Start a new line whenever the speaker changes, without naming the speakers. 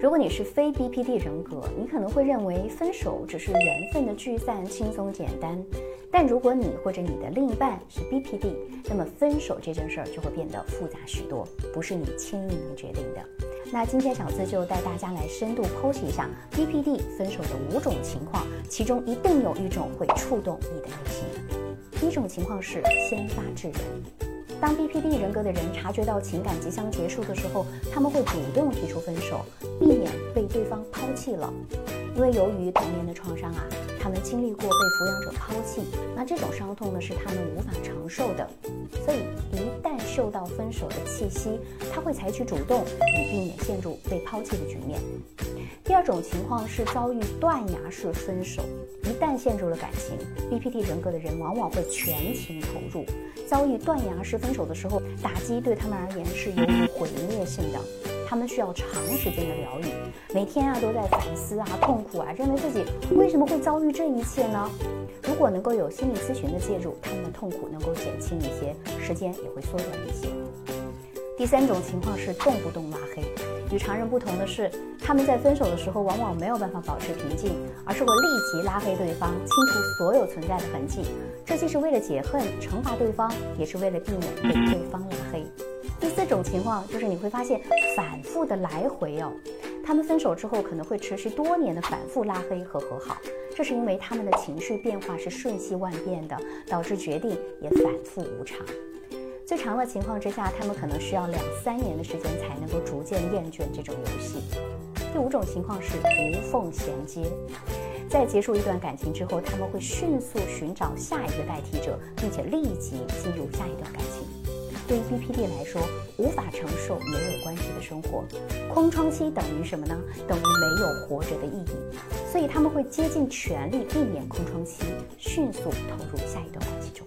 如果你是非 BPD 人格，你可能会认为分手只是缘分的聚散，轻松简单。但如果你或者你的另一半是 BPD，那么分手这件事儿就会变得复杂许多，不是你轻易能决定的。那今天小资就带大家来深度剖析一下 BPD 分手的五种情况，其中一定有一种会触动你的内心。第一种情况是先发制人。当 BPD 人格的人察觉到情感即将结束的时候，他们会主动提出分手，避免被对方抛弃了。因为由于童年的创伤啊，他们经历过被抚养者抛弃，那这种伤痛呢是他们无法承受的。所以一旦嗅到分手的气息，他会采取主动，以避免陷入被抛弃的局面。第二种情况是遭遇断崖式分手，一旦陷入了感情，BPD 人格的人往往会全情投入。遭遇断崖式分手的时候，打击对他们而言是有毁灭性的，他们需要长时间的疗愈，每天啊都在反思啊、痛苦啊，认为自己为什么会遭遇这一切呢？如果能够有心理咨询的介入，他们的痛苦能够减轻一些，时间也会缩短一些。第三种情况是动不动拉黑，与常人不同的是，他们在分手的时候往往没有办法保持平静，而是会立即拉黑对方，清除所有存在的痕迹。这既是为了解恨、惩罚对方，也是为了避免被对方拉黑。第四种情况就是你会发现反复的来回哦，他们分手之后可能会持续多年的反复拉黑和和好，这是因为他们的情绪变化是瞬息万变的，导致决定也反复无常。最长的情况之下，他们可能需要两三年的时间才能够逐渐厌倦这种游戏。第五种情况是无缝衔接。在结束一段感情之后，他们会迅速寻找下一个代替者，并且立即进入下一段感情。对于 BPD 来说，无法承受没有关系的生活，空窗期等于什么呢？等于没有活着的意义。所以他们会竭尽全力避免空窗期，迅速投入下一段关系中。